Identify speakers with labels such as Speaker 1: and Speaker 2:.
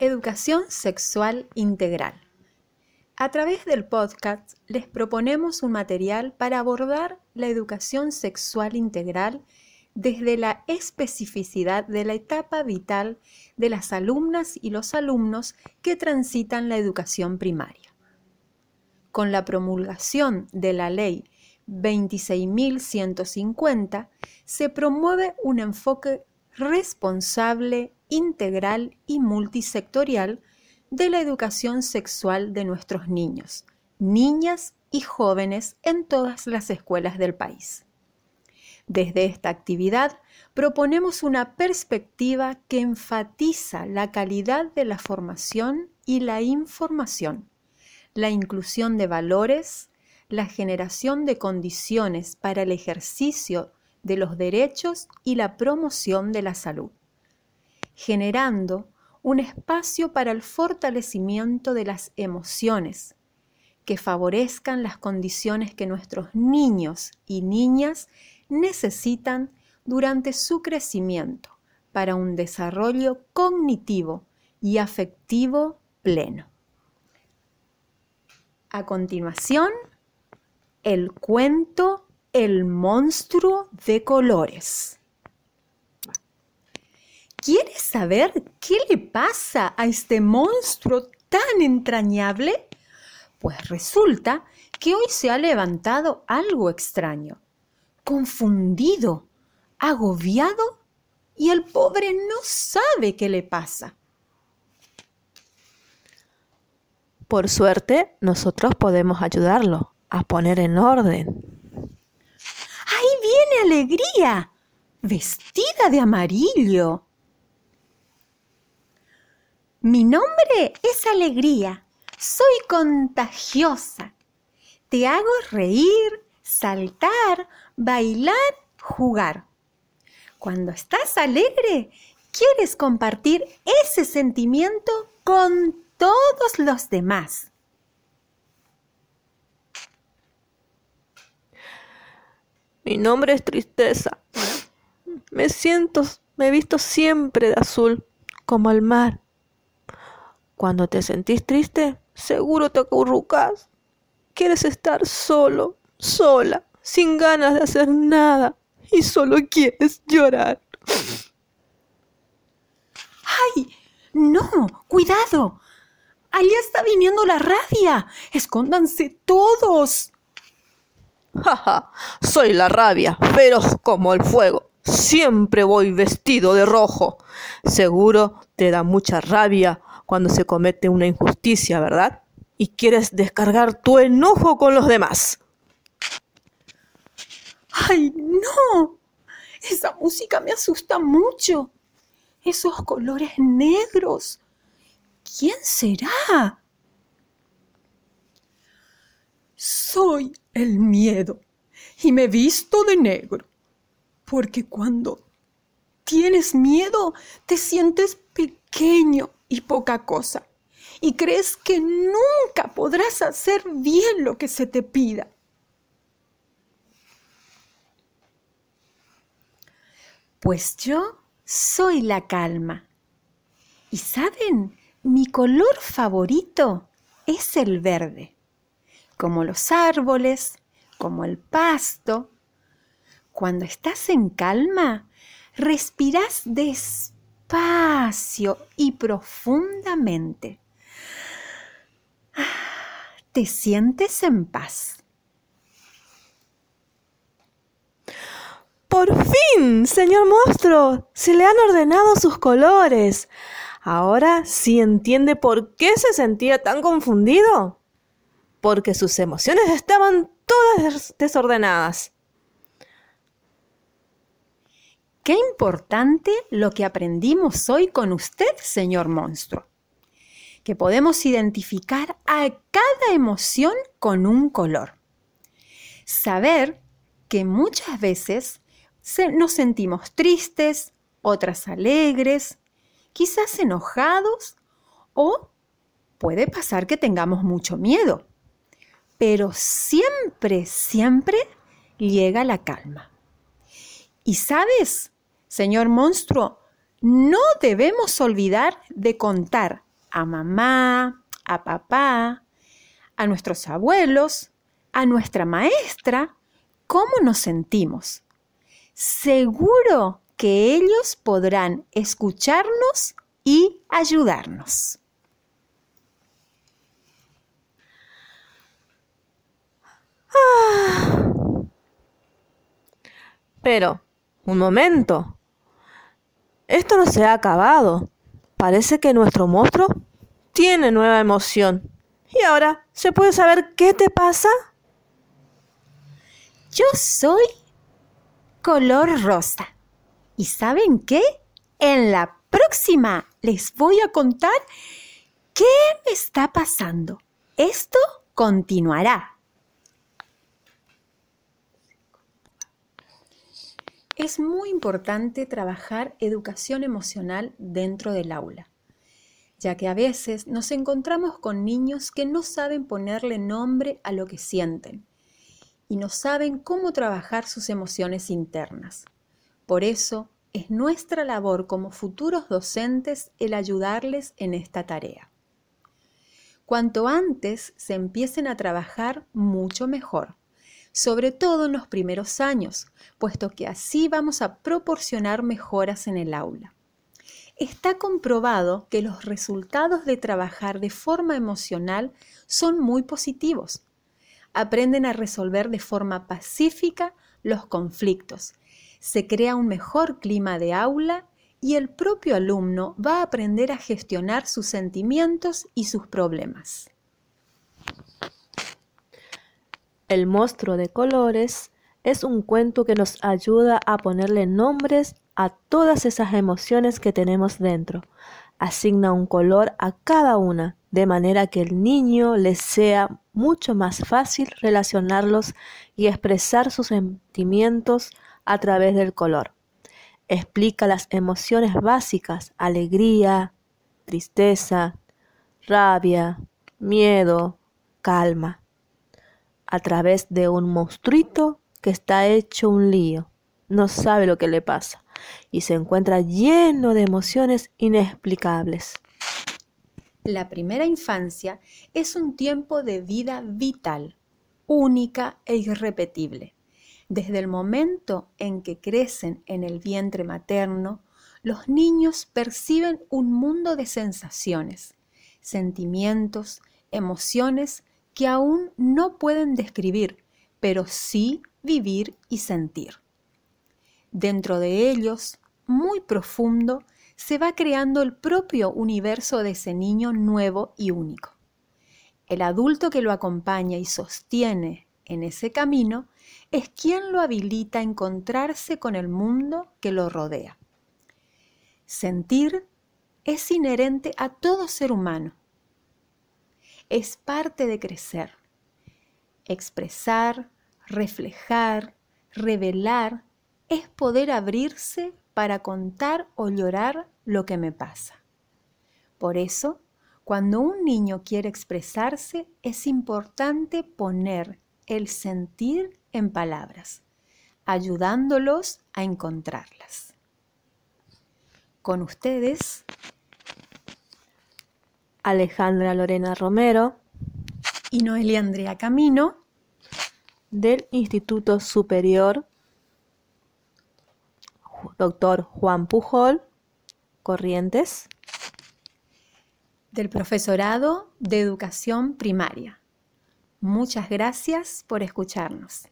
Speaker 1: Educación Sexual Integral. A través del podcast les proponemos un material para abordar la educación sexual integral desde la especificidad de la etapa vital de las alumnas y los alumnos que transitan la educación primaria. Con la promulgación de la Ley 26.150 se promueve un enfoque responsable, integral y multisectorial de la educación sexual de nuestros niños, niñas y jóvenes en todas las escuelas del país. Desde esta actividad proponemos una perspectiva que enfatiza la calidad de la formación y la información, la inclusión de valores, la generación de condiciones para el ejercicio de los derechos y la promoción de la salud, generando un espacio para el fortalecimiento de las emociones que favorezcan las condiciones que nuestros niños y niñas necesitan durante su crecimiento para un desarrollo cognitivo y afectivo pleno. A continuación, el cuento El monstruo de colores. ¿Quieres saber qué le pasa a este monstruo tan entrañable? Pues resulta que hoy se ha levantado algo extraño confundido, agobiado y el pobre no sabe qué le pasa.
Speaker 2: Por suerte, nosotros podemos ayudarlo a poner en orden.
Speaker 1: ¡Ahí viene Alegría! Vestida de amarillo. Mi nombre es Alegría. Soy contagiosa. Te hago reír, saltar, bailar, jugar. Cuando estás alegre, quieres compartir ese sentimiento con todos los demás.
Speaker 2: Mi nombre es Tristeza. Me siento, me he visto siempre de azul, como el mar. Cuando te sentís triste, seguro te acurrucas. Quieres estar solo, sola sin ganas de hacer nada y solo quieres llorar.
Speaker 1: ¡Ay! ¡No! ¡Cuidado! Allá está viniendo la rabia. Escóndanse todos.
Speaker 2: Jaja, soy la rabia, feroz como el fuego. Siempre voy vestido de rojo. Seguro te da mucha rabia cuando se comete una injusticia, ¿verdad? Y quieres descargar tu enojo con los demás.
Speaker 1: ¡Ay, no! Esa música me asusta mucho. Esos colores negros. ¿Quién será? Soy el miedo y me visto de negro, porque cuando tienes miedo te sientes pequeño y poca cosa y crees que nunca podrás hacer bien lo que se te pida. Pues yo soy la calma. Y saben, mi color favorito es el verde, como los árboles, como el pasto. Cuando estás en calma, respiras despacio y profundamente. Te sientes en paz.
Speaker 2: Por fin, señor monstruo, se le han ordenado sus colores. Ahora sí entiende por qué se sentía tan confundido. Porque sus emociones estaban todas desordenadas.
Speaker 1: Qué importante lo que aprendimos hoy con usted, señor monstruo. Que podemos identificar a cada emoción con un color. Saber que muchas veces nos sentimos tristes, otras alegres, quizás enojados o puede pasar que tengamos mucho miedo. Pero siempre, siempre llega la calma. Y sabes, señor monstruo, no debemos olvidar de contar a mamá, a papá, a nuestros abuelos, a nuestra maestra, cómo nos sentimos. Seguro que ellos podrán escucharnos y ayudarnos.
Speaker 2: Ah. Pero, un momento. Esto no se ha acabado. Parece que nuestro monstruo tiene nueva emoción. ¿Y ahora se puede saber qué te pasa?
Speaker 1: Yo soy color rosa. ¿Y saben qué? En la próxima les voy a contar qué me está pasando. Esto continuará. Es muy importante trabajar educación emocional dentro del aula, ya que a veces nos encontramos con niños que no saben ponerle nombre a lo que sienten y no saben cómo trabajar sus emociones internas. Por eso es nuestra labor como futuros docentes el ayudarles en esta tarea. Cuanto antes se empiecen a trabajar, mucho mejor sobre todo en los primeros años, puesto que así vamos a proporcionar mejoras en el aula. Está comprobado que los resultados de trabajar de forma emocional son muy positivos. Aprenden a resolver de forma pacífica los conflictos. Se crea un mejor clima de aula y el propio alumno va a aprender a gestionar sus sentimientos y sus problemas.
Speaker 2: El monstruo de colores es un cuento que nos ayuda a ponerle nombres a todas esas emociones que tenemos dentro. Asigna un color a cada una, de manera que el niño le sea mucho más fácil relacionarlos y expresar sus sentimientos a través del color. Explica las emociones básicas, alegría, tristeza, rabia, miedo, calma a través de un monstruito que está hecho un lío. No sabe lo que le pasa y se encuentra lleno de emociones inexplicables.
Speaker 1: La primera infancia es un tiempo de vida vital, única e irrepetible. Desde el momento en que crecen en el vientre materno, los niños perciben un mundo de sensaciones, sentimientos, emociones que aún no pueden describir, pero sí vivir y sentir. Dentro de ellos, muy profundo, se va creando el propio universo de ese niño nuevo y único. El adulto que lo acompaña y sostiene en ese camino es quien lo habilita a encontrarse con el mundo que lo rodea. Sentir es inherente a todo ser humano es parte de crecer. Expresar, reflejar, revelar, es poder abrirse para contar o llorar lo que me pasa. Por eso, cuando un niño quiere expresarse, es importante poner el sentir en palabras, ayudándolos a encontrarlas. Con ustedes,
Speaker 2: Alejandra Lorena Romero
Speaker 1: y Noelia Andrea Camino
Speaker 2: del Instituto Superior Doctor Juan Pujol Corrientes
Speaker 1: del Profesorado de Educación Primaria. Muchas gracias por escucharnos.